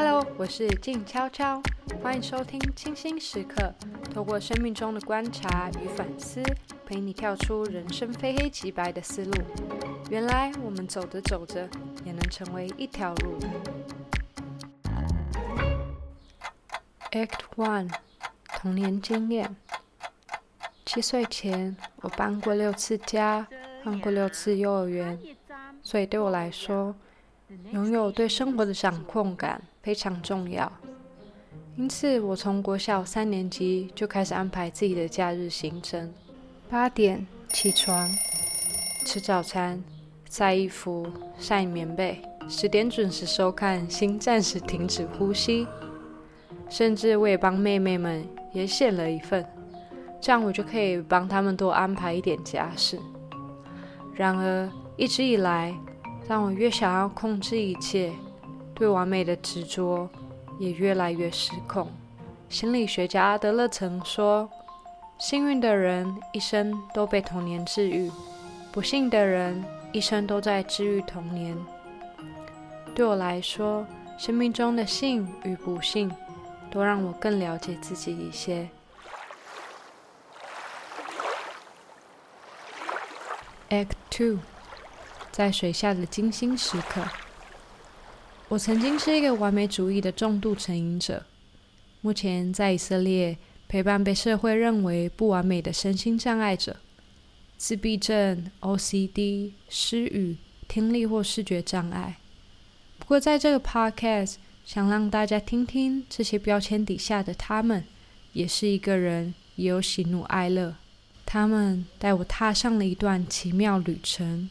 Hello，我是静悄悄，欢迎收听清新时刻，透过生命中的观察与反思，陪你跳出人生非黑即白的思路。原来我们走着走着，也能成为一条路。Act One，童年经验。七岁前，我搬过六次家，换过六次幼儿园，所以对我来说，拥有对生活的掌控感非常重要。因此，我从国小三年级就开始安排自己的假日行程：八点起床，吃早餐，晒衣服，晒棉被；十点准时收看《心暂时停止呼吸》。甚至我也帮妹妹们也写了一份，这样我就可以帮他们多安排一点家事。然而，一直以来，让我越想要控制一切，对完美的执着也越来越失控。心理学家阿德勒曾说：“幸运的人一生都被童年治愈，不幸的人一生都在治愈童年。”对我来说，生命中的幸与不幸。都让我更了解自己一些。Act Two，在水下的精心时刻。我曾经是一个完美主义的重度成瘾者，目前在以色列陪伴被社会认为不完美的身心障碍者，自闭症、OCD、失语、听力或视觉障碍。不过在这个 Podcast。想让大家听听这些标签底下的他们，也是一个人，也有喜怒哀乐。他们带我踏上了一段奇妙旅程，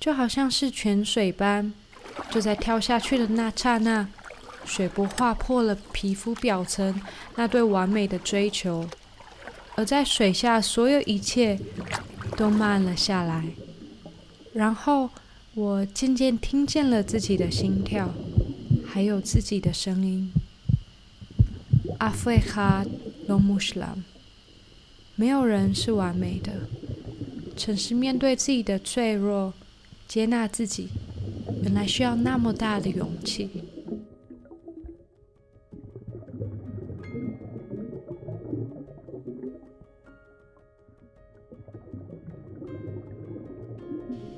就好像是泉水般，就在跳下去的那刹那，水波划破了皮肤表层那对完美的追求，而在水下，所有一切都慢了下来。然后，我渐渐听见了自己的心跳。还有自己的声音。阿费哈罗穆什兰，没有人是完美的。诚实面对自己的脆弱，接纳自己，原来需要那么大的勇气。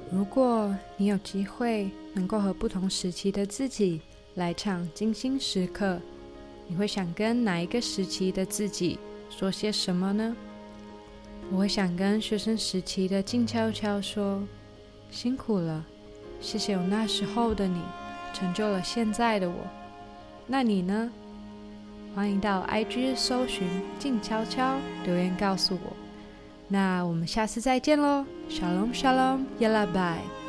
如果你有机会能够和不同时期的自己，来场精心时刻，你会想跟哪一个时期的自己说些什么呢？我想跟学生时期的静悄悄说：“辛苦了，谢谢有那时候的你，成就了现在的我。”那你呢？欢迎到 IG 搜寻静悄悄留言告诉我。那我们下次再见喽，Shalom Shalom，Yalla Bye。